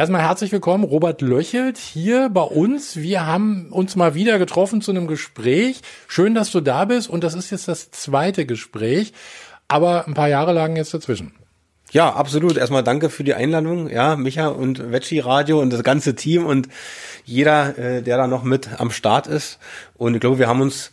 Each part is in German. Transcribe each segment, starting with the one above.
Erstmal herzlich willkommen, Robert Löchelt, hier bei uns. Wir haben uns mal wieder getroffen zu einem Gespräch. Schön, dass du da bist und das ist jetzt das zweite Gespräch, aber ein paar Jahre lagen jetzt dazwischen. Ja, absolut. Erstmal danke für die Einladung, ja, Micha und Veggie Radio und das ganze Team und jeder, äh, der da noch mit am Start ist. Und ich glaube, wir haben uns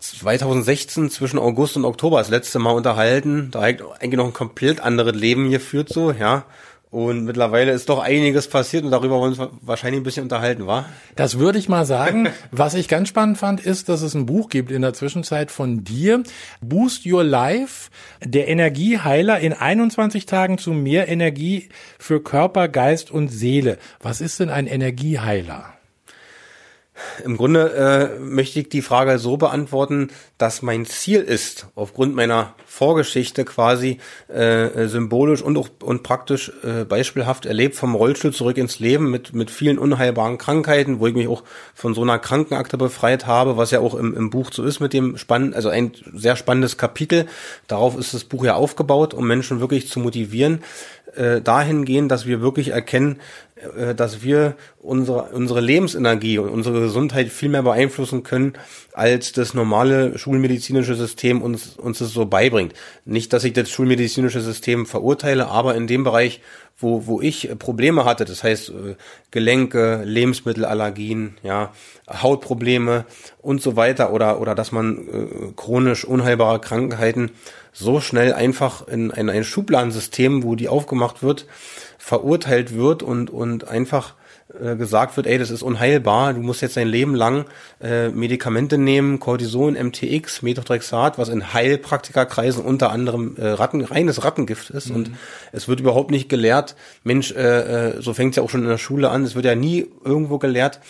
2016 zwischen August und Oktober das letzte Mal unterhalten. Da eigentlich noch ein komplett anderes Leben hier führt so, ja. Und mittlerweile ist doch einiges passiert und darüber wollen wir uns wahrscheinlich ein bisschen unterhalten, wa? Das würde ich mal sagen. Was ich ganz spannend fand, ist, dass es ein Buch gibt in der Zwischenzeit von dir. Boost Your Life, der Energieheiler in 21 Tagen zu mehr Energie für Körper, Geist und Seele. Was ist denn ein Energieheiler? Im Grunde äh, möchte ich die Frage so beantworten, dass mein Ziel ist, aufgrund meiner Vorgeschichte quasi äh, symbolisch und auch und praktisch äh, beispielhaft erlebt, vom Rollstuhl zurück ins Leben mit mit vielen unheilbaren Krankheiten, wo ich mich auch von so einer Krankenakte befreit habe, was ja auch im, im Buch so ist mit dem spannenden, also ein sehr spannendes Kapitel. Darauf ist das Buch ja aufgebaut, um Menschen wirklich zu motivieren, äh, dahin gehen, dass wir wirklich erkennen, äh, dass wir unsere, unsere Lebensenergie und unsere Gesundheit viel mehr beeinflussen können, als das normale schulmedizinische System uns, uns es so beibringt. Nicht, dass ich das schulmedizinische System verurteile, aber in dem Bereich, wo, wo ich Probleme hatte, das heißt äh, Gelenke, Lebensmittelallergien, ja, Hautprobleme und so weiter oder, oder dass man äh, chronisch unheilbare Krankheiten so schnell einfach in, in ein Schubladensystem, wo die aufgemacht wird, verurteilt wird und, und einfach äh, gesagt wird, ey, das ist unheilbar, du musst jetzt dein Leben lang äh, Medikamente nehmen, Cortison, MTX, Methotrexat, was in Heilpraktikerkreisen unter anderem äh, Ratten, reines Rattengift ist. Mhm. Und es wird überhaupt nicht gelehrt, Mensch, äh, äh, so fängt es ja auch schon in der Schule an, es wird ja nie irgendwo gelehrt,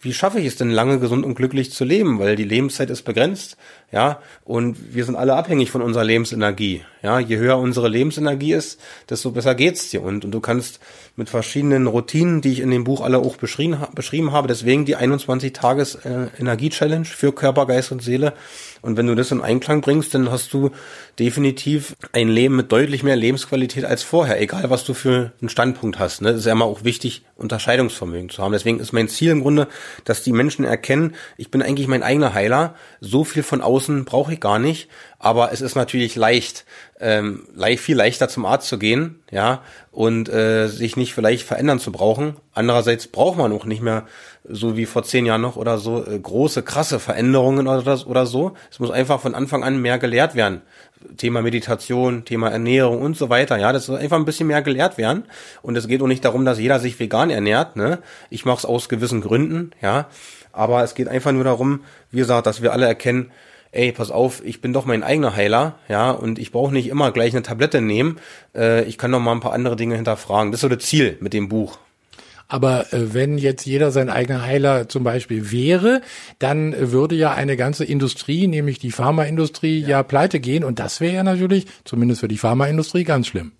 wie schaffe ich es denn lange gesund und glücklich zu leben? Weil die Lebenszeit ist begrenzt, ja, und wir sind alle abhängig von unserer Lebensenergie. Ja, je höher unsere Lebensenergie ist, desto besser geht's dir. Und, und du kannst mit verschiedenen Routinen, die ich in dem Buch alle auch beschrieben, beschrieben habe, deswegen die 21 Tages Energie Challenge für Körper, Geist und Seele. Und wenn du das in Einklang bringst, dann hast du definitiv ein Leben mit deutlich mehr Lebensqualität als vorher, egal was du für einen Standpunkt hast. Ne? Das ist ja immer auch wichtig, Unterscheidungsvermögen zu haben. Deswegen ist mein Ziel im Grunde, dass die Menschen erkennen, ich bin eigentlich mein eigener Heiler, so viel von außen brauche ich gar nicht, aber es ist natürlich leicht, ähm, leicht, viel leichter zum Arzt zu gehen, ja, und äh, sich nicht vielleicht verändern zu brauchen. Andererseits braucht man auch nicht mehr so wie vor zehn Jahren noch oder so äh, große, krasse Veränderungen oder, oder so. Es muss einfach von Anfang an mehr gelehrt werden. Thema Meditation, Thema Ernährung und so weiter. Ja, das soll einfach ein bisschen mehr gelehrt werden. Und es geht auch nicht darum, dass jeder sich vegan ernährt. Ne? Ich mache es aus gewissen Gründen, ja. Aber es geht einfach nur darum, wie gesagt, dass wir alle erkennen, ey, pass auf, ich bin doch mein eigener Heiler, ja, und ich brauche nicht immer gleich eine Tablette nehmen. Äh, ich kann doch mal ein paar andere Dinge hinterfragen. Das ist so das Ziel mit dem Buch. Aber äh, wenn jetzt jeder sein eigener Heiler zum Beispiel wäre, dann würde ja eine ganze Industrie, nämlich die Pharmaindustrie, ja, ja pleite gehen. Und das wäre ja natürlich, zumindest für die Pharmaindustrie, ganz schlimm.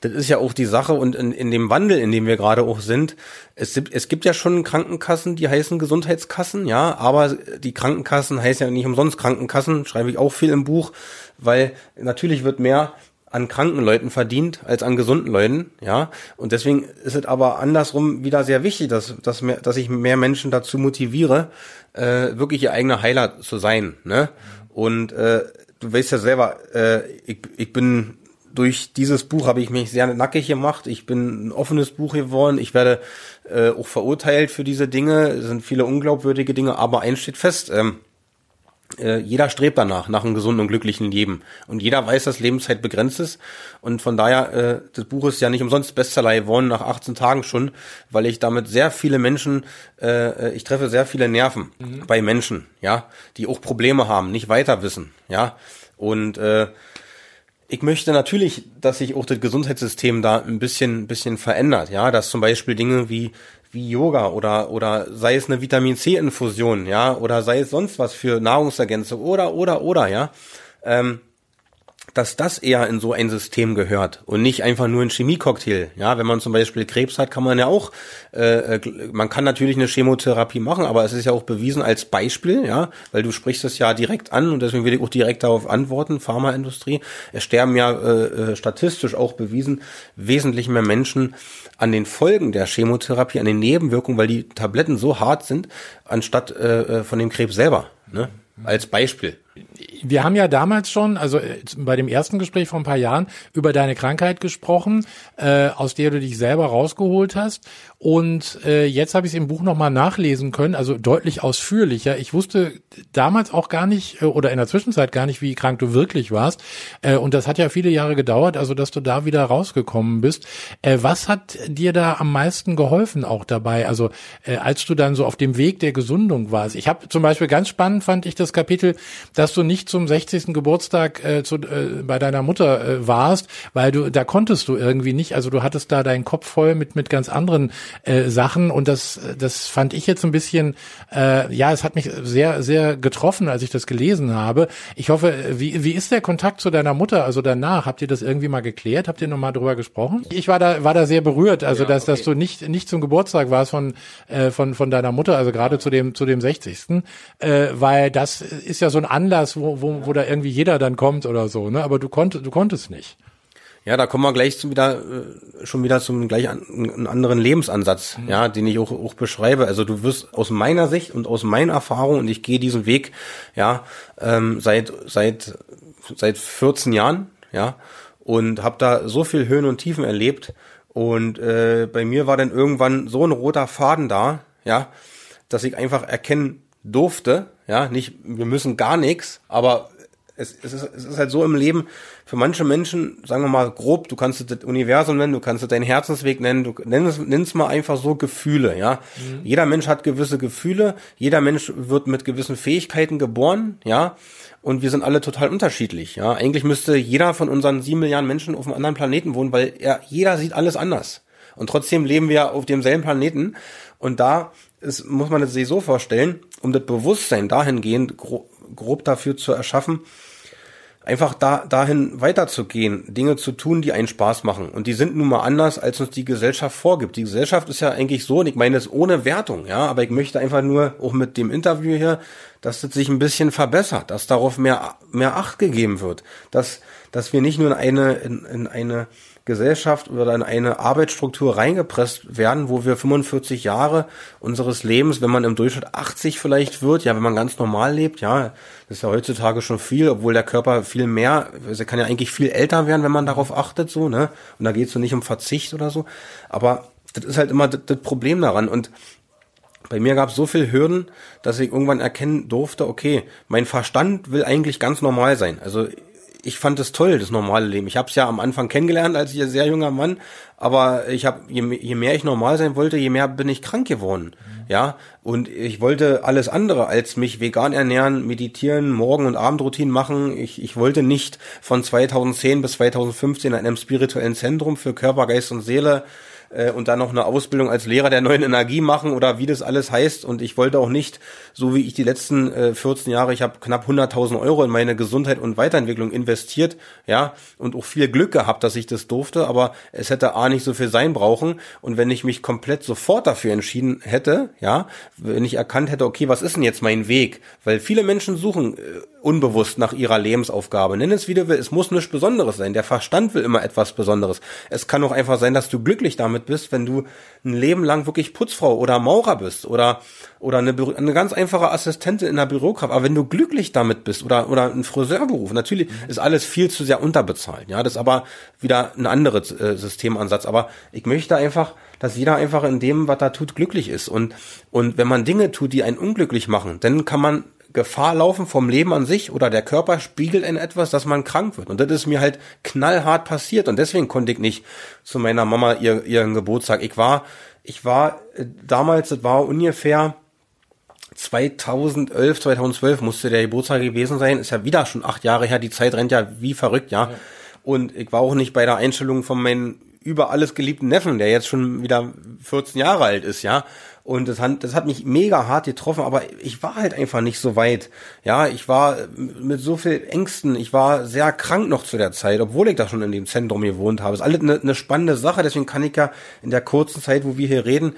Das ist ja auch die Sache und in, in dem Wandel, in dem wir gerade auch sind, es gibt, es gibt ja schon Krankenkassen, die heißen Gesundheitskassen, ja, aber die Krankenkassen heißen ja nicht umsonst Krankenkassen, schreibe ich auch viel im Buch, weil natürlich wird mehr an kranken Leuten verdient als an gesunden Leuten, ja. Und deswegen ist es aber andersrum wieder sehr wichtig, dass, dass, mehr, dass ich mehr Menschen dazu motiviere, äh, wirklich ihr eigener Heiler zu sein, ne? Und äh, du weißt ja selber, äh, ich, ich bin durch dieses Buch habe ich mich sehr nackig gemacht. Ich bin ein offenes Buch geworden. Ich werde äh, auch verurteilt für diese Dinge. Es sind viele unglaubwürdige Dinge, aber eins steht fest. Ähm, äh, jeder strebt danach, nach einem gesunden und glücklichen Leben. Und jeder weiß, dass Lebenszeit begrenzt ist. Und von daher, äh, das Buch ist ja nicht umsonst Bestseller geworden, nach 18 Tagen schon, weil ich damit sehr viele Menschen, äh, ich treffe sehr viele Nerven mhm. bei Menschen, ja, die auch Probleme haben, nicht weiter wissen, ja. Und äh, ich möchte natürlich, dass sich auch das Gesundheitssystem da ein bisschen, bisschen verändert, ja, dass zum Beispiel Dinge wie wie Yoga oder oder sei es eine Vitamin C Infusion, ja, oder sei es sonst was für Nahrungsergänzung oder oder oder ja, ähm, dass das eher in so ein System gehört und nicht einfach nur ein Chemiecocktail. Ja, wenn man zum Beispiel Krebs hat, kann man ja auch, äh, äh, man kann natürlich eine Chemotherapie machen, aber es ist ja auch bewiesen als Beispiel, ja, weil du sprichst es ja direkt an und deswegen will ich auch direkt darauf antworten, Pharmaindustrie. Es sterben ja äh, äh statistisch auch bewiesen wesentlich mehr Menschen an den Folgen der Chemotherapie, an den Nebenwirkungen, weil die Tabletten so hart sind, anstatt äh, äh von dem Krebs selber. Ne? Als Beispiel wir haben ja damals schon, also äh, bei dem ersten Gespräch vor ein paar Jahren, über deine Krankheit gesprochen, äh, aus der du dich selber rausgeholt hast. Und äh, jetzt habe ich es im Buch nochmal nachlesen können, also deutlich ausführlicher. Ich wusste damals auch gar nicht äh, oder in der Zwischenzeit gar nicht, wie krank du wirklich warst. Äh, und das hat ja viele Jahre gedauert, also dass du da wieder rausgekommen bist. Äh, was hat dir da am meisten geholfen auch dabei? Also äh, als du dann so auf dem Weg der Gesundung warst. Ich habe zum Beispiel ganz spannend fand ich das Kapitel, dass du nicht zum 60. Geburtstag äh, zu, äh, bei deiner Mutter äh, warst, weil du da konntest du irgendwie nicht. Also du hattest da deinen Kopf voll mit mit ganz anderen äh, Sachen und das das fand ich jetzt ein bisschen äh, ja, es hat mich sehr sehr getroffen, als ich das gelesen habe. Ich hoffe, wie wie ist der Kontakt zu deiner Mutter? Also danach habt ihr das irgendwie mal geklärt? Habt ihr noch mal drüber gesprochen? Ich war da war da sehr berührt, also ja, dass okay. dass du nicht nicht zum Geburtstag warst von äh, von von deiner Mutter, also gerade zu dem zu dem 60. Äh, weil das ist ja so ein Anlass, wo, wo, wo da irgendwie jeder dann kommt oder so, ne? Aber du konntest, du konntest nicht. Ja, da kommen wir gleich zum wieder, äh, schon wieder zum gleich an, einen anderen Lebensansatz, mhm. ja, den ich auch, auch beschreibe. Also du wirst aus meiner Sicht und aus meiner Erfahrung und ich gehe diesen Weg, ja, ähm, seit seit seit 14 Jahren, ja, und habe da so viel Höhen und Tiefen erlebt. Und äh, bei mir war dann irgendwann so ein roter Faden da, ja, dass ich einfach erkennen durfte, ja, nicht, wir müssen gar nichts, aber es, es, ist, es ist halt so im Leben, für manche Menschen, sagen wir mal grob, du kannst es das Universum nennen, du kannst es deinen Herzensweg nennen, du nennst, nennst mal einfach so Gefühle, ja. Mhm. Jeder Mensch hat gewisse Gefühle, jeder Mensch wird mit gewissen Fähigkeiten geboren, ja. Und wir sind alle total unterschiedlich, ja. Eigentlich müsste jeder von unseren sieben Milliarden Menschen auf einem anderen Planeten wohnen, weil er, jeder sieht alles anders. Und trotzdem leben wir auf demselben Planeten. Und da ist, muss man es sich so vorstellen, um das Bewusstsein dahingehend grob, grob dafür zu erschaffen, einfach da, dahin weiterzugehen, Dinge zu tun, die einen Spaß machen. Und die sind nun mal anders, als uns die Gesellschaft vorgibt. Die Gesellschaft ist ja eigentlich so, und ich meine das ohne Wertung, ja, aber ich möchte einfach nur, auch mit dem Interview hier, dass das sich ein bisschen verbessert, dass darauf mehr, mehr Acht gegeben wird, dass, dass wir nicht nur in eine, in, in eine Gesellschaft oder in eine Arbeitsstruktur reingepresst werden, wo wir 45 Jahre unseres Lebens, wenn man im Durchschnitt 80 vielleicht wird, ja, wenn man ganz normal lebt, ja, das ist ja heutzutage schon viel, obwohl der Körper viel mehr, also kann ja eigentlich viel älter werden, wenn man darauf achtet, so, ne? Und da geht es so nicht um Verzicht oder so. Aber das ist halt immer das, das Problem daran. Und bei mir gab es so viel Hürden, dass ich irgendwann erkennen durfte, okay, mein Verstand will eigentlich ganz normal sein. Also ich fand es toll, das normale Leben. Ich habe es ja am Anfang kennengelernt als ich ein sehr junger Mann, aber ich habe je, je, mehr ich normal sein wollte, je mehr bin ich krank geworden. Mhm. Ja, und ich wollte alles andere als mich vegan ernähren, meditieren, Morgen- und Abendroutinen machen. Ich, ich wollte nicht von 2010 bis 2015 in einem spirituellen Zentrum für Körper, Geist und Seele äh, und dann noch eine Ausbildung als Lehrer der neuen Energie machen oder wie das alles heißt. Und ich wollte auch nicht, so wie ich die letzten äh, 14 Jahre, ich habe knapp 100.000 Euro in meine Gesundheit und Weiterentwicklung investiert, ja, und auch viel Glück gehabt, dass ich das durfte, aber es hätte A nicht so viel sein brauchen. Und wenn ich mich komplett sofort dafür entschieden hätte, ja, wenn ich erkannt hätte, okay, was ist denn jetzt mein Weg? Weil viele Menschen suchen äh, unbewusst nach ihrer Lebensaufgabe. Nenn es wie du willst, es muss nichts Besonderes sein. Der Verstand will immer etwas Besonderes. Es kann auch einfach sein, dass du glücklich damit bist, wenn du ein Leben lang wirklich Putzfrau oder Maurer bist oder oder eine, eine ganz einfache Assistentin in der Bürokraft. Aber wenn du glücklich damit bist oder oder ein Friseurberuf, natürlich ist alles viel zu sehr unterbezahlt. Ja, das ist aber wieder ein anderes äh, Systemansatz. Aber ich möchte einfach dass jeder einfach in dem, was er tut, glücklich ist. Und, und wenn man Dinge tut, die einen unglücklich machen, dann kann man Gefahr laufen vom Leben an sich oder der Körper spiegelt in etwas, dass man krank wird. Und das ist mir halt knallhart passiert und deswegen konnte ich nicht zu meiner Mama ihr, ihren Geburtstag. Ich war, ich war äh, damals, das war ungefähr 2011, 2012 musste der Geburtstag gewesen sein. Ist ja wieder schon acht Jahre her. Die Zeit rennt ja wie verrückt, ja. ja. Und ich war auch nicht bei der Einstellung von meinen über alles geliebten Neffen, der jetzt schon wieder 14 Jahre alt ist, ja. Und das hat, das hat mich mega hart getroffen, aber ich war halt einfach nicht so weit. Ja, ich war mit so viel Ängsten, ich war sehr krank noch zu der Zeit, obwohl ich da schon in dem Zentrum gewohnt habe. Das ist alles eine, eine spannende Sache, deswegen kann ich ja in der kurzen Zeit, wo wir hier reden,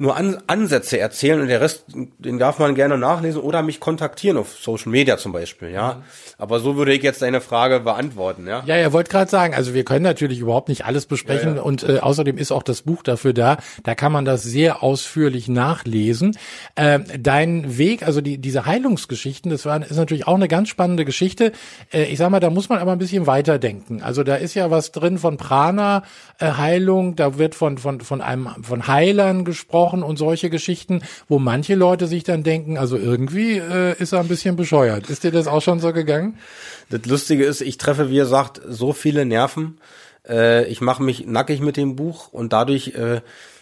nur An Ansätze erzählen und der Rest, den darf man gerne nachlesen oder mich kontaktieren auf Social Media zum Beispiel, ja. Mhm. Aber so würde ich jetzt deine Frage beantworten, ja. Ja, er wollte gerade sagen, also wir können natürlich überhaupt nicht alles besprechen ja, ja. und äh, außerdem ist auch das Buch dafür da. Da kann man das sehr ausführlich nachlesen. Äh, dein Weg, also die, diese Heilungsgeschichten, das war, ist natürlich auch eine ganz spannende Geschichte. Äh, ich sag mal, da muss man aber ein bisschen weiterdenken. Also da ist ja was drin von Prana äh, Heilung, da wird von von von einem von Heilern gesprochen und solche Geschichten, wo manche Leute sich dann denken, also irgendwie äh, ist er ein bisschen bescheuert. Ist dir das auch schon so gegangen? Das Lustige ist, ich treffe, wie gesagt, so viele Nerven. Äh, ich mache mich nackig mit dem Buch und dadurch äh,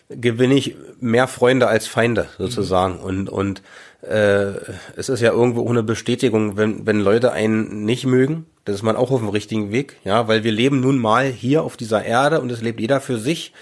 gewinne ich mehr Freunde als Feinde sozusagen. Mhm. Und, und äh, es ist ja irgendwo eine Bestätigung, wenn, wenn Leute einen nicht mögen, das ist man auch auf dem richtigen Weg, ja, weil wir leben nun mal hier auf dieser Erde und es lebt jeder für sich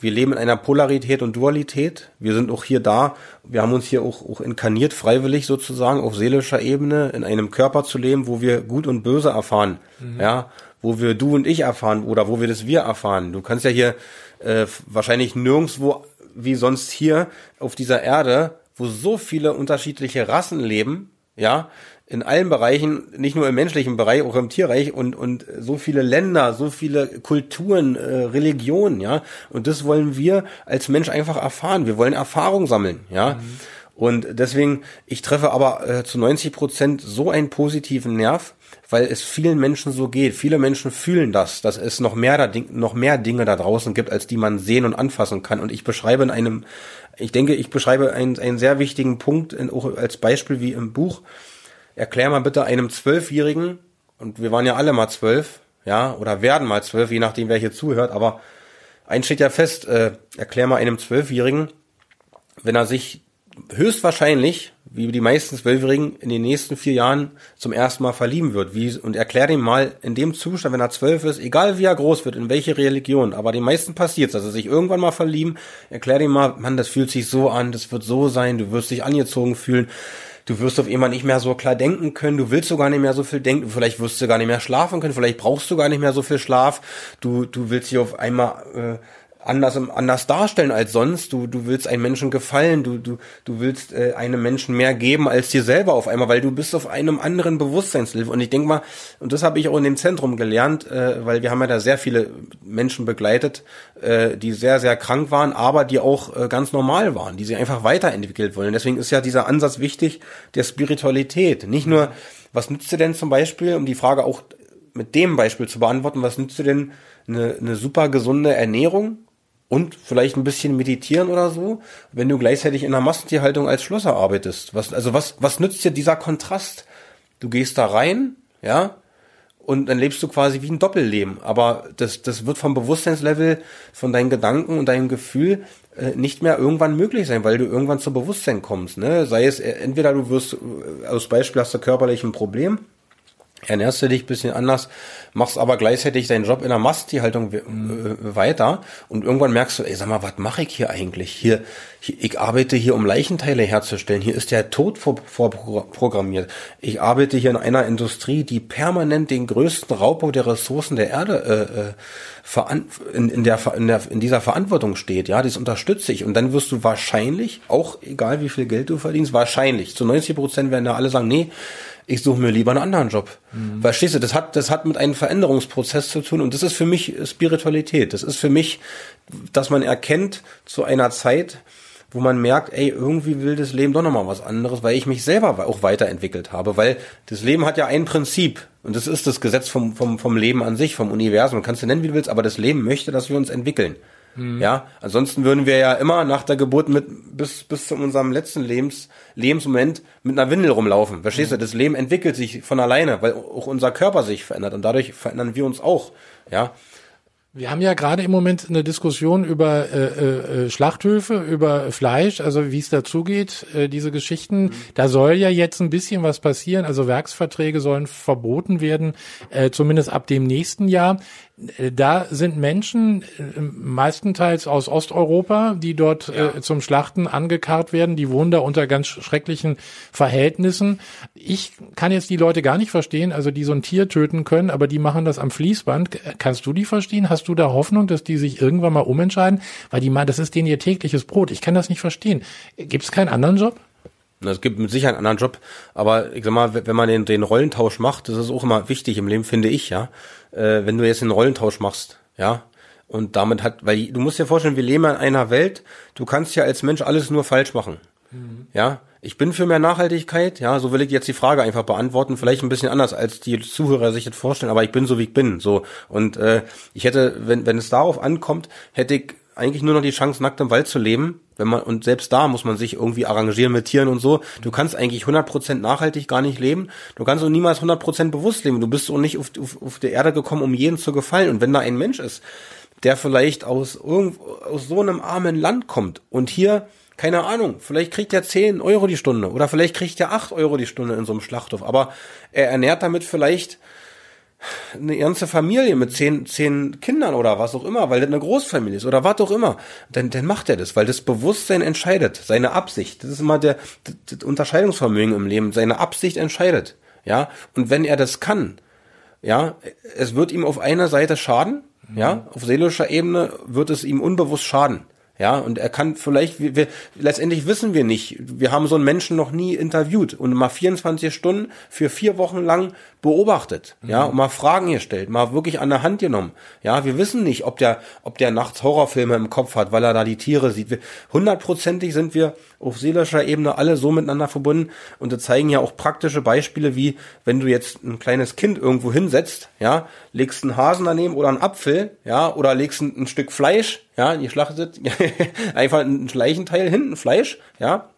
wir leben in einer Polarität und Dualität. Wir sind auch hier da. Wir haben uns hier auch, auch inkarniert, freiwillig sozusagen, auf seelischer Ebene, in einem Körper zu leben, wo wir Gut und Böse erfahren. Mhm. Ja, wo wir du und ich erfahren oder wo wir das wir erfahren. Du kannst ja hier äh, wahrscheinlich nirgendwo wie sonst hier auf dieser Erde, wo so viele unterschiedliche Rassen leben, ja, in allen Bereichen, nicht nur im menschlichen Bereich, auch im Tierreich und, und so viele Länder, so viele Kulturen, äh, Religionen, ja. Und das wollen wir als Mensch einfach erfahren. Wir wollen Erfahrung sammeln, ja. Mhm. Und deswegen, ich treffe aber äh, zu 90 Prozent so einen positiven Nerv, weil es vielen Menschen so geht. Viele Menschen fühlen das, dass es noch mehr, da, noch mehr Dinge da draußen gibt, als die man sehen und anfassen kann. Und ich beschreibe in einem, ich denke, ich beschreibe einen, einen sehr wichtigen Punkt in, auch als Beispiel wie im Buch, erklär mal bitte einem Zwölfjährigen, und wir waren ja alle mal zwölf, ja, oder werden mal zwölf, je nachdem wer hier zuhört, aber eins steht ja fest, äh, erklär mal einem Zwölfjährigen, wenn er sich höchstwahrscheinlich, wie die meisten Zwölfjährigen, in den nächsten vier Jahren zum ersten Mal verlieben wird. Wie, und erklär ihm mal in dem Zustand, wenn er zwölf ist, egal wie er groß wird, in welche Religion, aber den meisten passiert dass er sich irgendwann mal verlieben, erklär ihm mal, Mann, das fühlt sich so an, das wird so sein, du wirst dich angezogen fühlen du wirst auf einmal nicht mehr so klar denken können, du willst so gar nicht mehr so viel denken, vielleicht wirst du gar nicht mehr schlafen können, vielleicht brauchst du gar nicht mehr so viel Schlaf, du, du willst dich auf einmal äh, anders, anders darstellen als sonst. Du, du willst einem Menschen gefallen, du, du, du willst äh, einem Menschen mehr geben als dir selber auf einmal, weil du bist auf einem anderen Bewusstseinslevel. Und ich denke mal, und das habe ich auch in dem Zentrum gelernt, äh, weil wir haben ja da sehr viele Menschen begleitet, äh, die sehr, sehr krank waren, aber die auch äh, ganz normal waren, die sich einfach weiterentwickelt wollen. Deswegen ist ja dieser Ansatz wichtig der Spiritualität. Nicht nur, was nützt dir denn zum Beispiel, um die Frage auch mit dem Beispiel zu beantworten, was nützt dir denn eine, eine super gesunde Ernährung? Und vielleicht ein bisschen meditieren oder so, wenn du gleichzeitig in der Massentierhaltung als Schlosser arbeitest. Was, also was, was nützt dir dieser Kontrast? Du gehst da rein, ja, und dann lebst du quasi wie ein Doppelleben. Aber das, das wird vom Bewusstseinslevel, von deinen Gedanken und deinem Gefühl äh, nicht mehr irgendwann möglich sein, weil du irgendwann zu Bewusstsein kommst. Ne? Sei es, äh, entweder du wirst, äh, aus Beispiel hast du körperlich ein Problem, ernährst du dich bisschen anders, machst aber gleichzeitig deinen Job in der Masttierhaltung mhm. weiter und irgendwann merkst du, ey, sag mal, was mache ich hier eigentlich? Hier, hier, ich arbeite hier, um Leichenteile herzustellen. Hier ist der Tod vorprogrammiert. Ich arbeite hier in einer Industrie, die permanent den größten Raubbau der Ressourcen der Erde äh, äh in, in, der, in, der, in dieser Verantwortung steht. Ja, das unterstütze ich. Und dann wirst du wahrscheinlich, auch egal wie viel Geld du verdienst, wahrscheinlich, zu 90 Prozent werden da alle sagen, nee, ich suche mir lieber einen anderen Job. Mhm. Verstehst du, das hat, das hat mit einem Veränderungsprozess zu tun und das ist für mich Spiritualität. Das ist für mich, dass man erkennt zu einer Zeit, wo man merkt, ey, irgendwie will das Leben doch nochmal was anderes, weil ich mich selber auch weiterentwickelt habe, weil das Leben hat ja ein Prinzip und das ist das Gesetz vom, vom, vom Leben an sich, vom Universum. Kannst du nennen, wie du willst, aber das Leben möchte, dass wir uns entwickeln. Mhm. Ja, ansonsten würden wir ja immer nach der Geburt mit bis bis zu unserem letzten Lebens Lebensmoment mit einer Windel rumlaufen. Verstehst mhm. du? Das Leben entwickelt sich von alleine, weil auch unser Körper sich verändert und dadurch verändern wir uns auch. Ja, wir haben ja gerade im Moment eine Diskussion über äh, äh, äh, Schlachthöfe, über Fleisch, also wie es dazugeht, äh, diese Geschichten. Mhm. Da soll ja jetzt ein bisschen was passieren. Also Werksverträge sollen verboten werden, äh, zumindest ab dem nächsten Jahr. Da sind Menschen äh, meistenteils aus Osteuropa, die dort ja. äh, zum Schlachten angekarrt werden, die wohnen da unter ganz schrecklichen Verhältnissen. Ich kann jetzt die Leute gar nicht verstehen, also die so ein Tier töten können, aber die machen das am Fließband. Kannst du die verstehen? Hast du da Hoffnung, dass die sich irgendwann mal umentscheiden? Weil die meinen, das ist denen ihr tägliches Brot. Ich kann das nicht verstehen. Gibt es keinen anderen Job? Es gibt mit Sicherheit einen anderen Job, aber ich sag mal, wenn man den, den Rollentausch macht, das ist auch immer wichtig im Leben, finde ich, ja. Äh, wenn du jetzt den Rollentausch machst, ja, und damit hat, weil du musst dir vorstellen, wir leben in einer Welt, du kannst ja als Mensch alles nur falsch machen. Mhm. Ja, ich bin für mehr Nachhaltigkeit, ja, so will ich jetzt die Frage einfach beantworten, vielleicht ein bisschen anders, als die Zuhörer sich das vorstellen, aber ich bin so, wie ich bin, so. Und äh, ich hätte, wenn, wenn es darauf ankommt, hätte ich eigentlich nur noch die Chance, nackt im Wald zu leben. Wenn man, und selbst da muss man sich irgendwie arrangieren mit Tieren und so. Du kannst eigentlich 100% nachhaltig gar nicht leben. Du kannst auch niemals 100% bewusst leben. Du bist auch nicht auf, auf, auf der Erde gekommen, um jeden zu gefallen. Und wenn da ein Mensch ist, der vielleicht aus, irgend, aus so einem armen Land kommt und hier, keine Ahnung, vielleicht kriegt er 10 Euro die Stunde oder vielleicht kriegt er 8 Euro die Stunde in so einem Schlachthof, aber er ernährt damit vielleicht eine ganze Familie mit zehn, zehn Kindern oder was auch immer, weil das eine Großfamilie ist oder was auch immer, dann, dann macht er das, weil das Bewusstsein entscheidet, seine Absicht. Das ist immer der, das Unterscheidungsvermögen im Leben, seine Absicht entscheidet. Ja, und wenn er das kann, ja, es wird ihm auf einer Seite schaden, mhm. ja, auf seelischer Ebene wird es ihm unbewusst schaden. Ja, und er kann vielleicht, wir, wir, letztendlich wissen wir nicht, wir haben so einen Menschen noch nie interviewt und mal 24 Stunden für vier Wochen lang beobachtet, mhm. ja, und mal Fragen gestellt, mal wirklich an der Hand genommen. Ja, wir wissen nicht, ob der, ob der nachts Horrorfilme im Kopf hat, weil er da die Tiere sieht. Hundertprozentig sind wir auf seelischer Ebene alle so miteinander verbunden und das zeigen ja auch praktische Beispiele, wie wenn du jetzt ein kleines Kind irgendwo hinsetzt, ja, legst einen Hasen daneben oder einen Apfel, ja, oder legst ein, ein Stück Fleisch, ja, die schlachtet einfach ein Leichenteil hinten Fleisch, ja,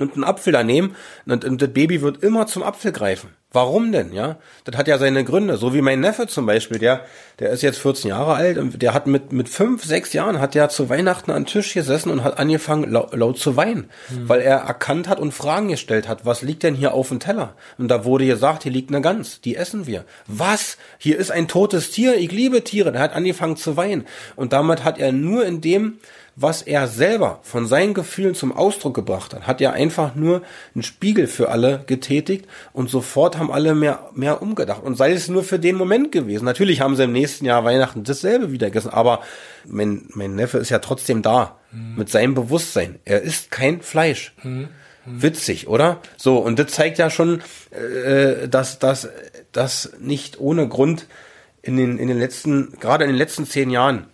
und einen Apfel daneben und, und das Baby wird immer zum Apfel greifen. Warum denn, ja? Das hat ja seine Gründe. So wie mein Neffe zum Beispiel, der, der ist jetzt 14 Jahre alt und der hat mit, mit fünf, sechs Jahren hat der zu Weihnachten an den Tisch gesessen und hat angefangen laut, laut zu weinen, mhm. weil er erkannt hat und Fragen gestellt hat. Was liegt denn hier auf dem Teller? Und da wurde gesagt, hier liegt eine Gans, die essen wir. Was? Hier ist ein totes Tier, ich liebe Tiere. Der hat angefangen zu weinen. Und damit hat er nur in dem, was er selber von seinen Gefühlen zum Ausdruck gebracht hat, hat er einfach nur einen Spiegel für alle getätigt und sofort haben alle mehr, mehr umgedacht. Und sei es nur für den Moment gewesen. Natürlich haben sie im nächsten Jahr Weihnachten dasselbe wieder gegessen, aber mein, mein Neffe ist ja trotzdem da mhm. mit seinem Bewusstsein. Er isst kein Fleisch. Mhm. Witzig, oder? So, und das zeigt ja schon, äh, dass das nicht ohne Grund in den, in den letzten, gerade in den letzten zehn Jahren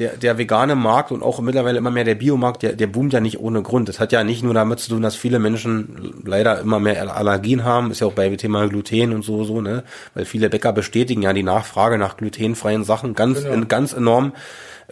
der, der vegane Markt und auch mittlerweile immer mehr der Biomarkt, der, der boomt ja nicht ohne Grund. Das hat ja nicht nur damit zu tun, dass viele Menschen leider immer mehr Allergien haben, ist ja auch bei Thema Gluten und so, so, ne? Weil viele Bäcker bestätigen ja die Nachfrage nach glutenfreien Sachen ganz, genau. ganz enorm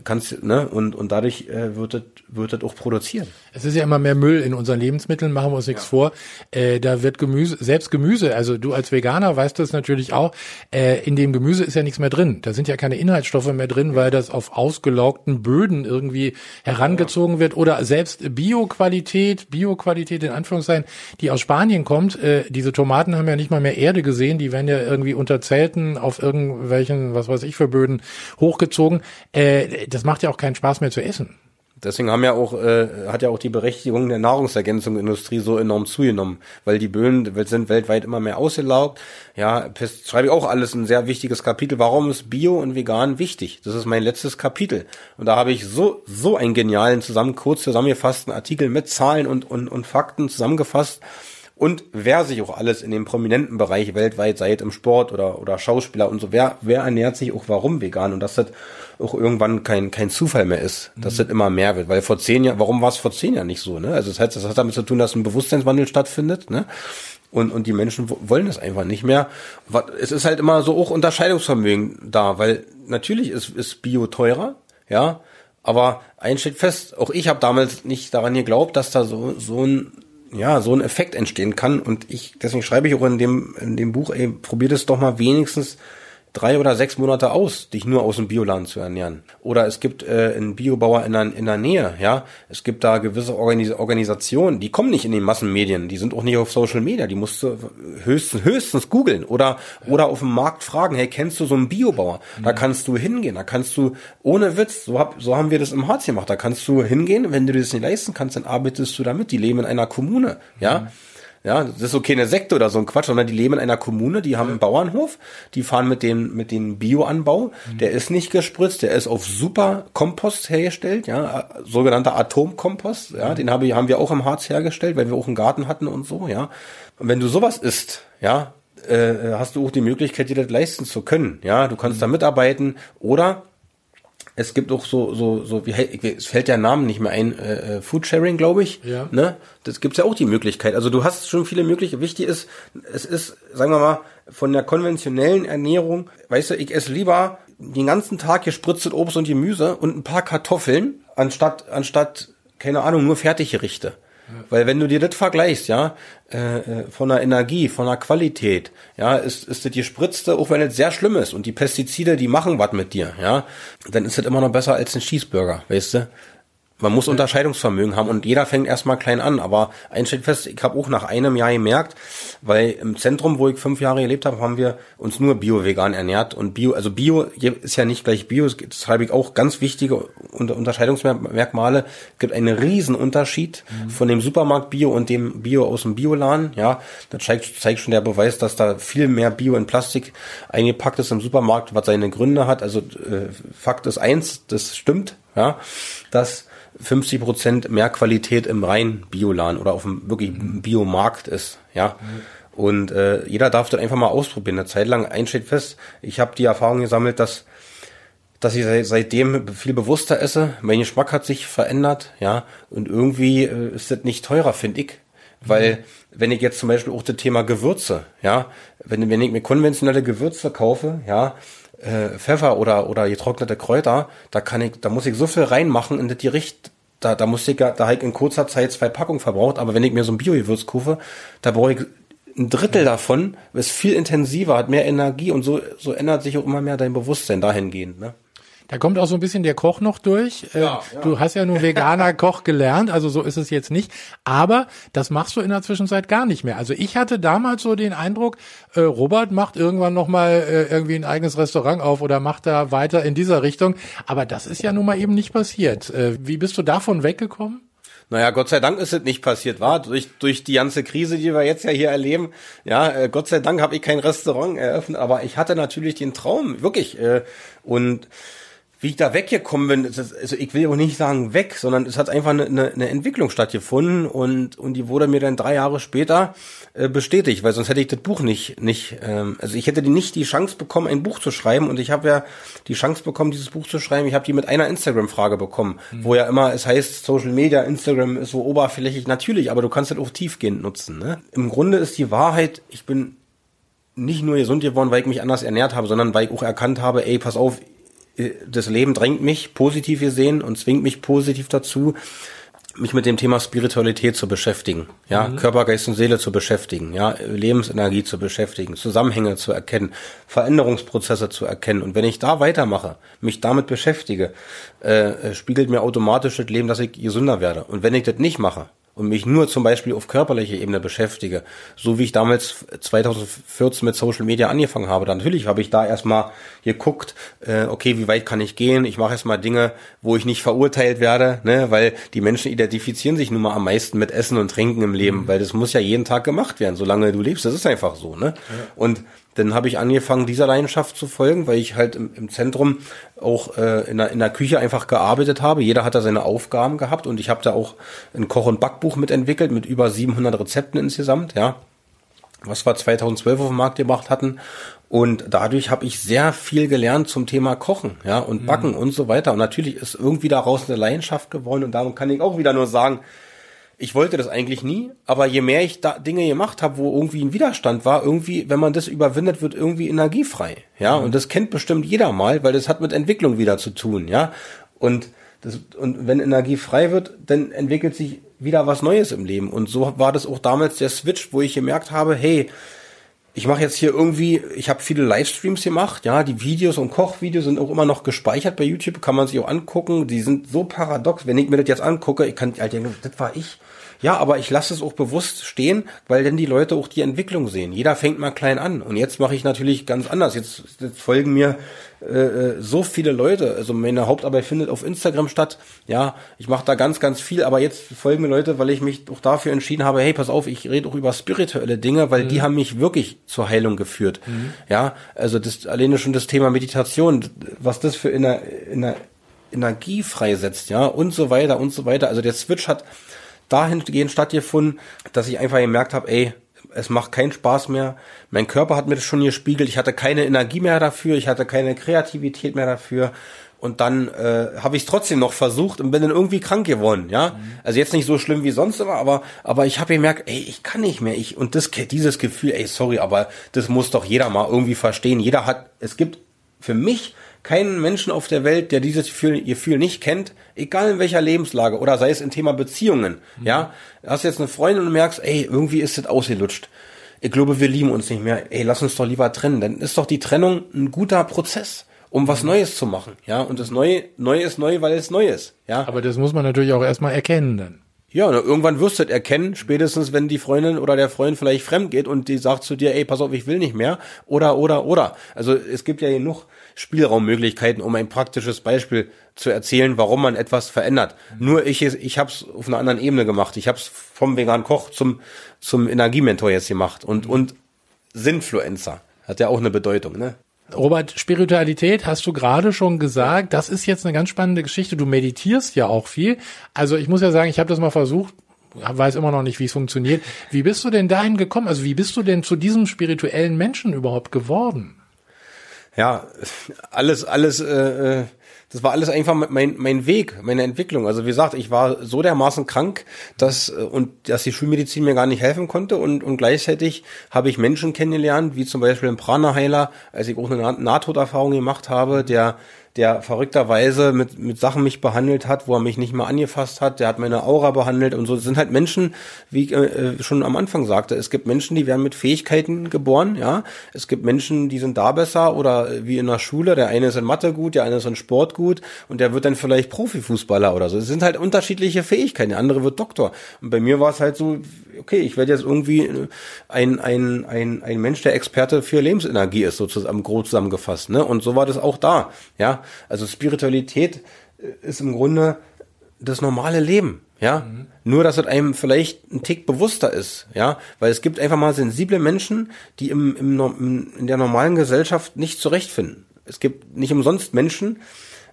kannst, ne, und, und dadurch äh, wird das, wird das auch produziert. Es ist ja immer mehr Müll in unseren Lebensmitteln, machen wir uns nichts ja. vor. Äh, da wird Gemüse, selbst Gemüse, also du als Veganer weißt das natürlich auch, äh, in dem Gemüse ist ja nichts mehr drin. Da sind ja keine Inhaltsstoffe mehr drin, weil das auf ausgelaugten Böden irgendwie herangezogen ja. wird oder selbst Bioqualität, Bioqualität in Anführungszeichen, die aus Spanien kommt, äh, diese Tomaten haben ja nicht mal mehr Erde gesehen, die werden ja irgendwie unter Zelten auf irgendwelchen, was weiß ich für Böden hochgezogen. Äh, das macht ja auch keinen Spaß mehr zu essen. Deswegen haben ja auch, äh, hat ja auch die Berechtigung der Nahrungsergänzungsindustrie so enorm zugenommen, weil die Böden sind weltweit immer mehr ausgelaugt. Ja, schreibe ich auch alles ein sehr wichtiges Kapitel. Warum ist Bio und Vegan wichtig? Das ist mein letztes Kapitel. Und da habe ich so, so einen genialen zusammen, kurz zusammengefassten Artikel mit Zahlen und, und, und Fakten zusammengefasst und wer sich auch alles in dem prominenten Bereich weltweit, sei es im Sport oder, oder Schauspieler und so, wer, wer ernährt sich auch warum vegan und dass das auch irgendwann kein, kein Zufall mehr ist, dass mhm. das immer mehr wird, weil vor zehn Jahren, warum war es vor zehn Jahren nicht so, ne? Also das heißt, das hat damit zu tun, dass ein Bewusstseinswandel stattfindet, ne? Und, und die Menschen wollen das einfach nicht mehr. Es ist halt immer so auch Unterscheidungsvermögen da, weil natürlich ist, ist Bio teurer, ja, aber eins steht fest, auch ich habe damals nicht daran geglaubt, dass da so, so ein ja, so ein Effekt entstehen kann. Und ich, deswegen schreibe ich auch in dem, in dem Buch, ey, probiert es doch mal wenigstens drei oder sechs Monate aus, dich nur aus dem Bioladen zu ernähren. Oder es gibt äh, einen Biobauer in der, in der Nähe, ja. Es gibt da gewisse Organis Organisationen, die kommen nicht in den Massenmedien, die sind auch nicht auf Social Media, die musst du höchstens, höchstens googeln oder, ja. oder auf dem Markt fragen, hey, kennst du so einen Biobauer? Mhm. Da kannst du hingehen, da kannst du, ohne Witz, so, hab, so haben wir das im Harz gemacht, da kannst du hingehen, wenn du das nicht leisten kannst, dann arbeitest du damit, die leben in einer Kommune. Mhm. Ja, das ist okay eine Sekte oder so ein Quatsch, sondern die leben in einer Kommune, die haben einen Bauernhof, die fahren mit dem, mit dem Bioanbau, mhm. der ist nicht gespritzt, der ist auf super Kompost hergestellt, ja, sogenannter Atomkompost, ja, mhm. den habe, haben wir auch im Harz hergestellt, weil wir auch einen Garten hatten und so, ja. Und wenn du sowas isst, ja, äh, hast du auch die Möglichkeit, dir das leisten zu können, ja, du kannst mhm. da mitarbeiten oder es gibt auch so, so, so, wie, es fällt der Name nicht mehr ein, äh, äh Foodsharing, glaube ich. Ja. Ne? Das gibt's ja auch die Möglichkeit. Also du hast schon viele Möglichkeiten. Wichtig ist, es ist, sagen wir mal, von der konventionellen Ernährung, weißt du, ich esse lieber den ganzen Tag gespritztes Obst und Gemüse und ein paar Kartoffeln, anstatt, anstatt, keine Ahnung, nur Fertiggerichte. Weil wenn du dir das vergleichst, ja, äh, äh, von der Energie, von der Qualität, ja, ist, ist das gespritzte, auch wenn es sehr schlimm ist und die Pestizide, die machen was mit dir, ja, dann ist das immer noch besser als ein Cheeseburger, weißt du? Man muss Unterscheidungsvermögen haben und jeder fängt erstmal klein an. Aber eins steht fest, ich habe auch nach einem Jahr gemerkt, weil im Zentrum, wo ich fünf Jahre gelebt habe, haben wir uns nur bio-vegan ernährt. Und Bio, also Bio ist ja nicht gleich Bio, das habe ich auch ganz wichtige Unterscheidungsmerkmale. Es gibt einen riesen Unterschied mhm. von dem Supermarkt Bio und dem Bio aus dem Bioladen. Ja, das zeigt, zeigt schon der Beweis, dass da viel mehr Bio in Plastik eingepackt ist im Supermarkt, was seine Gründe hat. Also äh, Fakt ist eins, das stimmt, ja, dass 50 Prozent mehr Qualität im reinen Bioladen oder auf dem wirklich Biomarkt ist, ja. Und äh, jeder darf das einfach mal ausprobieren. Eine Zeit lang eins steht fest. Ich habe die Erfahrung gesammelt, dass dass ich seitdem viel bewusster esse. Mein Geschmack hat sich verändert, ja. Und irgendwie äh, ist das nicht teurer, finde ich. Weil, wenn ich jetzt zum Beispiel auch das Thema Gewürze, ja, wenn, wenn ich mir konventionelle Gewürze kaufe, ja, äh, Pfeffer oder oder getrocknete Kräuter, da kann ich, da muss ich so viel reinmachen in das Gericht, da, da muss ich da habe ich in kurzer Zeit zwei Packungen verbraucht, aber wenn ich mir so ein Bio-Gewürz kaufe, da brauche ich ein Drittel davon, ist viel intensiver, hat mehr Energie und so, so ändert sich auch immer mehr dein Bewusstsein dahingehend, ne? Da kommt auch so ein bisschen der Koch noch durch. Äh, ja, ja. Du hast ja nur veganer Koch gelernt, also so ist es jetzt nicht. Aber das machst du in der Zwischenzeit gar nicht mehr. Also ich hatte damals so den Eindruck, äh, Robert macht irgendwann nochmal äh, irgendwie ein eigenes Restaurant auf oder macht da weiter in dieser Richtung. Aber das ist ja nun mal eben nicht passiert. Äh, wie bist du davon weggekommen? Naja, Gott sei Dank ist es nicht passiert, war durch durch die ganze Krise, die wir jetzt ja hier erleben. Ja, äh, Gott sei Dank habe ich kein Restaurant eröffnet, aber ich hatte natürlich den Traum, wirklich. Äh, und wie ich da weggekommen bin, ist, also ich will auch nicht sagen weg, sondern es hat einfach eine, eine, Entwicklung stattgefunden und und die wurde mir dann drei Jahre später äh, bestätigt, weil sonst hätte ich das Buch nicht nicht, ähm, also ich hätte nicht die Chance bekommen, ein Buch zu schreiben und ich habe ja die Chance bekommen, dieses Buch zu schreiben. Ich habe die mit einer Instagram-Frage bekommen, mhm. wo ja immer es heißt, Social Media, Instagram ist so oberflächlich natürlich, aber du kannst das auch tiefgehend nutzen. Ne? Im Grunde ist die Wahrheit, ich bin nicht nur gesund geworden, weil ich mich anders ernährt habe, sondern weil ich auch erkannt habe, ey, pass auf, das Leben drängt mich positiv gesehen und zwingt mich positiv dazu, mich mit dem Thema Spiritualität zu beschäftigen, ja, mhm. Körper, Geist und Seele zu beschäftigen, ja, Lebensenergie zu beschäftigen, Zusammenhänge zu erkennen, Veränderungsprozesse zu erkennen. Und wenn ich da weitermache, mich damit beschäftige, äh, spiegelt mir automatisch das Leben, dass ich gesünder werde. Und wenn ich das nicht mache, und mich nur zum Beispiel auf körperlicher Ebene beschäftige, so wie ich damals 2014 mit Social Media angefangen habe, dann natürlich habe ich da erstmal geguckt, äh, okay, wie weit kann ich gehen? Ich mache erstmal Dinge, wo ich nicht verurteilt werde, ne, weil die Menschen identifizieren sich nun mal am meisten mit Essen und Trinken im Leben, mhm. weil das muss ja jeden Tag gemacht werden, solange du lebst. Das ist einfach so, ne? Ja. Und dann habe ich angefangen, dieser Leidenschaft zu folgen, weil ich halt im, im Zentrum auch äh, in, der, in der Küche einfach gearbeitet habe. Jeder hat da seine Aufgaben gehabt und ich habe da auch ein Koch- und Backbuch mitentwickelt mit über 700 Rezepten insgesamt, ja, was wir 2012 auf dem Markt gemacht hatten. Und dadurch habe ich sehr viel gelernt zum Thema Kochen, ja, und Backen mhm. und so weiter. Und natürlich ist irgendwie daraus eine Leidenschaft geworden und darum kann ich auch wieder nur sagen, ich wollte das eigentlich nie, aber je mehr ich da Dinge gemacht habe, wo irgendwie ein Widerstand war, irgendwie, wenn man das überwindet, wird irgendwie energiefrei. Ja, mhm. und das kennt bestimmt jeder mal, weil das hat mit Entwicklung wieder zu tun, ja. Und das, und wenn Energie frei wird, dann entwickelt sich wieder was Neues im Leben. Und so war das auch damals der Switch, wo ich gemerkt habe, hey, ich mache jetzt hier irgendwie, ich habe viele Livestreams gemacht, ja, die Videos und Kochvideos sind auch immer noch gespeichert bei YouTube, kann man sich auch angucken. Die sind so paradox, wenn ich mir das jetzt angucke, ich kann halt das war ich. Ja, aber ich lasse es auch bewusst stehen, weil dann die Leute auch die Entwicklung sehen. Jeder fängt mal klein an. Und jetzt mache ich natürlich ganz anders. Jetzt, jetzt folgen mir äh, äh, so viele Leute. Also meine Hauptarbeit findet auf Instagram statt. Ja, ich mache da ganz, ganz viel. Aber jetzt folgen mir Leute, weil ich mich auch dafür entschieden habe, hey, pass auf, ich rede auch über spirituelle Dinge, weil mhm. die haben mich wirklich zur Heilung geführt. Mhm. Ja, also das alleine schon das Thema Meditation, was das für Ener, Ener, Energie freisetzt, ja, und so weiter und so weiter. Also der Switch hat dahingehend stattgefunden, dass ich einfach gemerkt habe, ey, es macht keinen Spaß mehr. Mein Körper hat mir das schon gespiegelt. Ich hatte keine Energie mehr dafür. Ich hatte keine Kreativität mehr dafür. Und dann äh, habe ich es trotzdem noch versucht und bin dann irgendwie krank geworden, ja. Mhm. Also jetzt nicht so schlimm wie sonst immer, aber aber ich habe gemerkt, ey, ich kann nicht mehr. Ich und das dieses Gefühl, ey, sorry, aber das muss doch jeder mal irgendwie verstehen. Jeder hat, es gibt für mich keinen Menschen auf der Welt, der dieses Gefühl, Gefühl nicht kennt, egal in welcher Lebenslage oder sei es im Thema Beziehungen. Mhm. Ja, hast jetzt eine Freundin und merkst, ey, irgendwie ist das ausgelutscht. Ich glaube, wir lieben uns nicht mehr. Ey, lass uns doch lieber trennen. Dann ist doch die Trennung ein guter Prozess, um was mhm. Neues zu machen. Ja, und das Neue, Neue ist neu, weil es neu ist. Ja. Aber das muss man natürlich auch erstmal erkennen dann. Ja, irgendwann wirst du es erkennen, spätestens wenn die Freundin oder der Freund vielleicht fremd geht und die sagt zu dir, ey, pass auf, ich will nicht mehr. Oder, oder, oder. Also es gibt ja genug Spielraummöglichkeiten, um ein praktisches Beispiel zu erzählen, warum man etwas verändert. Mhm. Nur ich, ich habe es auf einer anderen Ebene gemacht. Ich habe es vom veganen Koch zum zum Energiementor jetzt gemacht und mhm. und Sinfluencer hat ja auch eine Bedeutung, ne? Robert, Spiritualität hast du gerade schon gesagt, das ist jetzt eine ganz spannende Geschichte. Du meditierst ja auch viel. Also ich muss ja sagen, ich habe das mal versucht, weiß immer noch nicht, wie es funktioniert. Wie bist du denn dahin gekommen? Also wie bist du denn zu diesem spirituellen Menschen überhaupt geworden? Ja, alles, alles, äh, äh, das war alles einfach mein, mein Weg, meine Entwicklung. Also wie gesagt, ich war so dermaßen krank, dass äh, und dass die Schulmedizin mir gar nicht helfen konnte und, und gleichzeitig habe ich Menschen kennengelernt, wie zum Beispiel ein Prana-Heiler, als ich auch eine Nahtoderfahrung gemacht habe, der der verrückterweise mit, mit Sachen mich behandelt hat, wo er mich nicht mal angefasst hat, der hat meine Aura behandelt und so. Das sind halt Menschen, wie ich äh, schon am Anfang sagte, es gibt Menschen, die werden mit Fähigkeiten geboren, ja. Es gibt Menschen, die sind da besser oder wie in der Schule, der eine ist in Mathe gut, der eine ist in Sport gut und der wird dann vielleicht Profifußballer oder so. Es sind halt unterschiedliche Fähigkeiten, der andere wird Doktor. Und bei mir war es halt so, okay, ich werde jetzt irgendwie ein, ein, ein, ein Mensch, der Experte für Lebensenergie ist, sozusagen grob zusammengefasst, ne? Und so war das auch da, ja. Also Spiritualität äh, ist im Grunde das normale Leben. Ja, mhm. nur dass es einem vielleicht ein Tick bewusster ist, ja, weil es gibt einfach mal sensible Menschen, die im, im, in der normalen Gesellschaft nicht zurechtfinden. Es gibt nicht umsonst Menschen,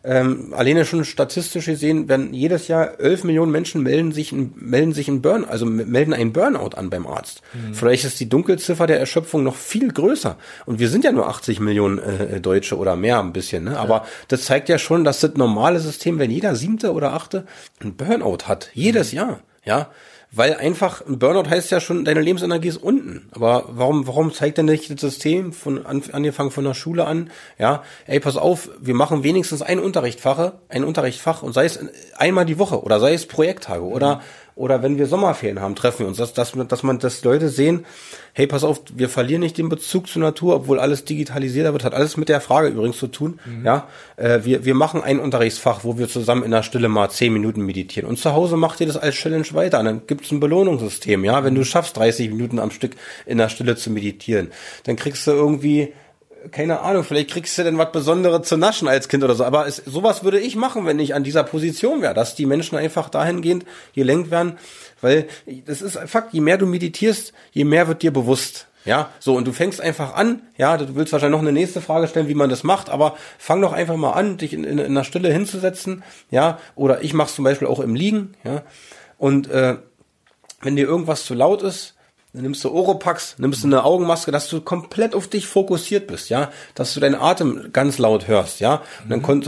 ähm, alleine schon statistisch gesehen werden jedes Jahr 11 Millionen Menschen melden sich, melden sich in Burn, also melden einen Burnout an beim Arzt. Mhm. Vielleicht ist die Dunkelziffer der Erschöpfung noch viel größer. Und wir sind ja nur 80 Millionen äh, Deutsche oder mehr ein bisschen. Ne? Aber ja. das zeigt ja schon, dass das normale System, wenn jeder siebte oder achte ein Burnout hat, jedes mhm. Jahr, ja, weil einfach ein Burnout heißt ja schon, deine Lebensenergie ist unten. Aber warum, warum zeigt denn nicht das System von angefangen von der Schule an? Ja, ey, pass auf, wir machen wenigstens ein Unterrichtfache, ein Unterrichtfach und sei es einmal die Woche oder sei es Projekttage oder oder wenn wir Sommerferien haben, treffen wir uns, dass, dass, dass man, dass Leute sehen, hey, pass auf, wir verlieren nicht den Bezug zur Natur, obwohl alles digitalisiert wird, hat alles mit der Frage übrigens zu tun. Mhm. Ja, äh, wir, wir machen ein Unterrichtsfach, wo wir zusammen in der Stille mal zehn Minuten meditieren. Und zu Hause macht ihr das als Challenge weiter. Und dann gibt's ein Belohnungssystem, ja. Wenn du schaffst, 30 Minuten am Stück in der Stille zu meditieren, dann kriegst du irgendwie keine Ahnung, vielleicht kriegst du denn was Besonderes zu naschen als Kind oder so. Aber es, sowas würde ich machen, wenn ich an dieser Position wäre, dass die Menschen einfach dahingehend gelenkt werden, weil das ist Fakt, je mehr du meditierst, je mehr wird dir bewusst. Ja, so, und du fängst einfach an, ja, du willst wahrscheinlich noch eine nächste Frage stellen, wie man das macht, aber fang doch einfach mal an, dich in, in, in der Stille hinzusetzen, ja, oder ich mach's zum Beispiel auch im Liegen, ja, und äh, wenn dir irgendwas zu laut ist, dann nimmst du Oropax, nimmst du eine Augenmaske, dass du komplett auf dich fokussiert bist, ja, dass du deinen Atem ganz laut hörst, ja, und dann kon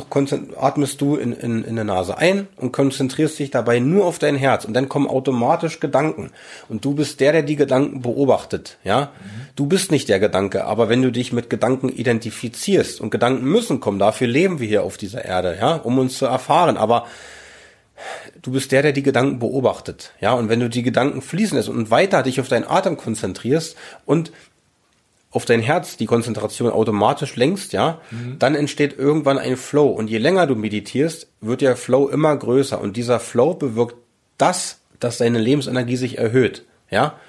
atmest du in, in, in der Nase ein und konzentrierst dich dabei nur auf dein Herz. Und dann kommen automatisch Gedanken. Und du bist der, der die Gedanken beobachtet, ja, mhm. du bist nicht der Gedanke, aber wenn du dich mit Gedanken identifizierst und Gedanken müssen kommen, dafür leben wir hier auf dieser Erde, ja, um uns zu erfahren, aber du bist der, der die Gedanken beobachtet. Ja, und wenn du die Gedanken fließen lässt und weiter dich auf deinen Atem konzentrierst und auf dein Herz die Konzentration automatisch lenkst, ja, mhm. dann entsteht irgendwann ein Flow. Und je länger du meditierst, wird der Flow immer größer. Und dieser Flow bewirkt das, dass deine Lebensenergie sich erhöht, ja.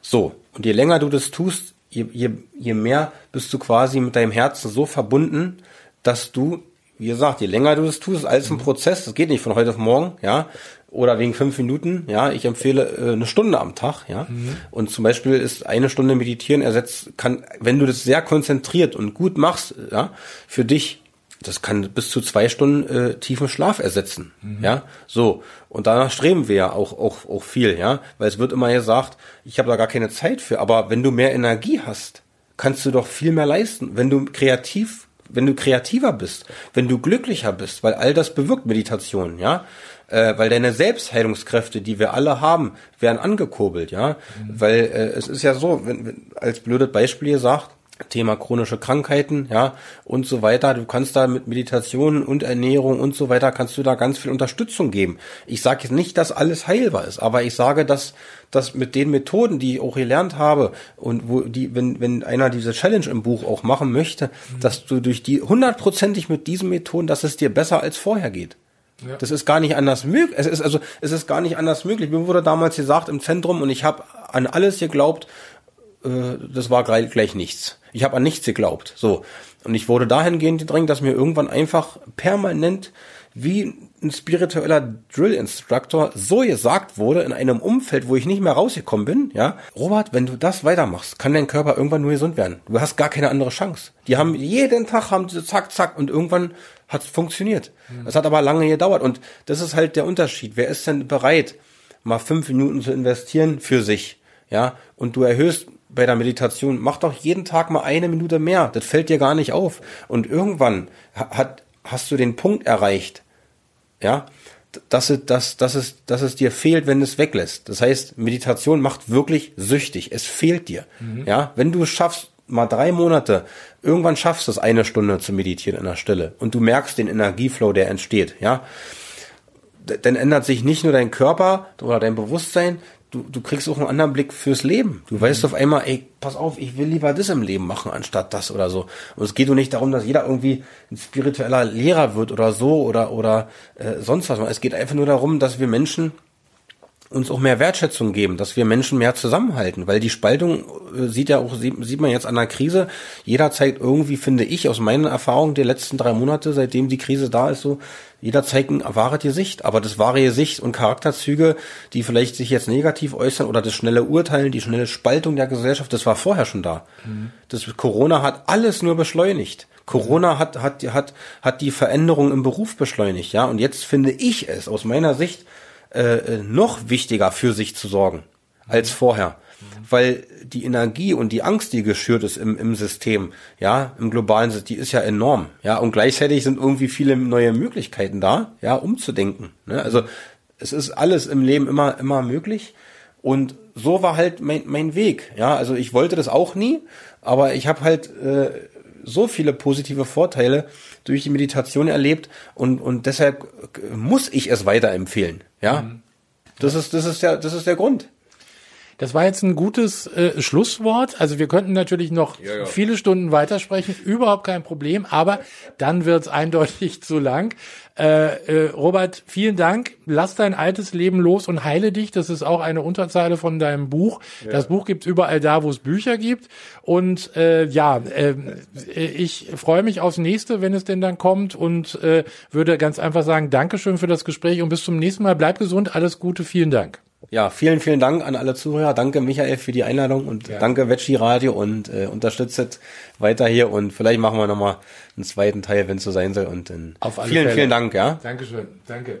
So. Und je länger du das tust, je, je, je mehr bist du quasi mit deinem Herzen so verbunden, dass du, wie gesagt, je länger du das tust, alles ein mhm. Prozess, das geht nicht von heute auf morgen, ja, oder wegen fünf Minuten, ja, ich empfehle äh, eine Stunde am Tag, ja. Mhm. Und zum Beispiel ist eine Stunde meditieren ersetzt, kann, wenn du das sehr konzentriert und gut machst, ja, für dich, das kann bis zu zwei Stunden äh, tiefen Schlaf ersetzen, mhm. ja. So und danach streben wir ja auch auch auch viel, ja, weil es wird immer gesagt, ich habe da gar keine Zeit für, aber wenn du mehr Energie hast, kannst du doch viel mehr leisten, wenn du kreativ wenn du kreativer bist, wenn du glücklicher bist, weil all das bewirkt Meditation, ja äh, weil deine Selbstheilungskräfte, die wir alle haben, werden angekurbelt, ja, mhm. weil äh, es ist ja so, wenn, wenn als blödes Beispiel gesagt, Thema chronische Krankheiten, ja, und so weiter. Du kannst da mit Meditation und Ernährung und so weiter, kannst du da ganz viel Unterstützung geben. Ich sage jetzt nicht, dass alles heilbar ist, aber ich sage, dass, dass mit den Methoden, die ich auch gelernt habe und wo die, wenn, wenn einer diese Challenge im Buch auch machen möchte, mhm. dass du durch die hundertprozentig mit diesen Methoden, dass es dir besser als vorher geht. Ja. Das ist gar nicht anders möglich. Es ist also, es ist gar nicht anders möglich. Mir wurde damals gesagt im Zentrum und ich habe an alles geglaubt. Äh, das war gleich, gleich nichts. Ich habe an nichts geglaubt. So und ich wurde dahingehend gedrängt, dass mir irgendwann einfach permanent wie ein spiritueller Drill Instructor so gesagt wurde in einem Umfeld, wo ich nicht mehr rausgekommen bin, ja, Robert, wenn du das weitermachst, kann dein Körper irgendwann nur gesund werden. Du hast gar keine andere Chance. Die haben jeden Tag haben sie zack zack und irgendwann hat es funktioniert. Mhm. Das hat aber lange gedauert und das ist halt der Unterschied. Wer ist denn bereit, mal fünf Minuten zu investieren für sich, ja? Und du erhöhst bei der Meditation, mach doch jeden Tag mal eine Minute mehr. Das fällt dir gar nicht auf. Und irgendwann hat hast du den Punkt erreicht, ja, dass es, dass, dass, es, dass es dir fehlt, wenn es weglässt. Das heißt, Meditation macht wirklich süchtig. Es fehlt dir. Mhm. Ja, wenn du es schaffst, mal drei Monate, irgendwann schaffst du es, eine Stunde zu meditieren in der Stille und du merkst den Energieflow, der entsteht, ja, dann ändert sich nicht nur dein Körper oder dein Bewusstsein, du, du kriegst auch einen anderen Blick fürs Leben. Du mhm. weißt auf einmal, ey, pass auf, ich will lieber das im Leben machen, anstatt das oder so. Und es geht doch nicht darum, dass jeder irgendwie ein spiritueller Lehrer wird oder so oder, oder äh, sonst was. Es geht einfach nur darum, dass wir Menschen uns auch mehr Wertschätzung geben, dass wir Menschen mehr zusammenhalten, weil die Spaltung äh, sieht ja auch, sieht, man jetzt an der Krise. Jeder zeigt irgendwie, finde ich, aus meinen Erfahrungen der letzten drei Monate, seitdem die Krise da ist, so, jeder zeigt ein wahre Gesicht, aber das wahre Gesicht und Charakterzüge, die vielleicht sich jetzt negativ äußern oder das schnelle Urteilen, die schnelle Spaltung der Gesellschaft, das war vorher schon da. Mhm. Das Corona hat alles nur beschleunigt. Corona hat, hat, hat, hat die Veränderung im Beruf beschleunigt, ja. Und jetzt finde ich es aus meiner Sicht äh, noch wichtiger für sich zu sorgen als vorher. Weil die Energie und die Angst, die geschürt ist im, im System, ja, im globalen System, die ist ja enorm, ja, und gleichzeitig sind irgendwie viele neue Möglichkeiten da, ja, umzudenken. Ne? Also es ist alles im Leben immer, immer möglich. Und so war halt mein, mein Weg, ja, also ich wollte das auch nie, aber ich habe halt äh, so viele positive Vorteile durch die Meditation erlebt und, und deshalb muss ich es weiterempfehlen. Ja. Mhm. Das ist, das ist der, das ist der Grund. Das war jetzt ein gutes äh, Schlusswort. Also wir könnten natürlich noch ja, ja. viele Stunden weitersprechen, überhaupt kein Problem, aber dann wird es eindeutig zu lang. Äh, äh, Robert, vielen Dank. Lass dein altes Leben los und heile dich. Das ist auch eine Unterzeile von deinem Buch. Ja. Das Buch gibt's überall da, wo es Bücher gibt. Und äh, ja, äh, ich freue mich aufs nächste, wenn es denn dann kommt und äh, würde ganz einfach sagen, Dankeschön für das Gespräch und bis zum nächsten Mal. Bleib gesund, alles Gute, vielen Dank. Ja, vielen, vielen Dank an alle Zuhörer. Danke Michael für die Einladung und ja. danke Veggie Radio und äh, unterstützt weiter hier und vielleicht machen wir nochmal einen zweiten Teil, wenn es so sein soll. Und dann Auf alle vielen, Fälle. vielen Dank, ja. Dankeschön, danke.